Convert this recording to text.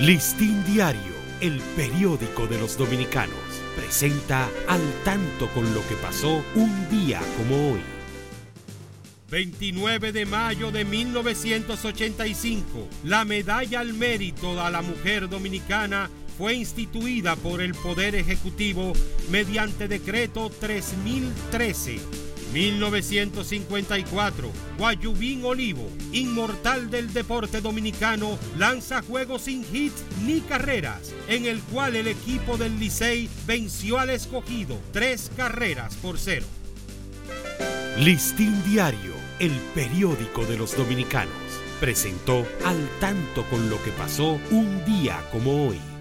Listín Diario, el periódico de los dominicanos, presenta al tanto con lo que pasó un día como hoy. 29 de mayo de 1985, la medalla al mérito a la mujer dominicana fue instituida por el Poder Ejecutivo mediante decreto 3013 1954, Guayubín Olivo, inmortal del deporte dominicano, lanza juegos sin hits ni carreras, en el cual el equipo del Licey venció al escogido tres carreras por cero. Listín Diario, el periódico de los dominicanos, presentó al tanto con lo que pasó un día como hoy.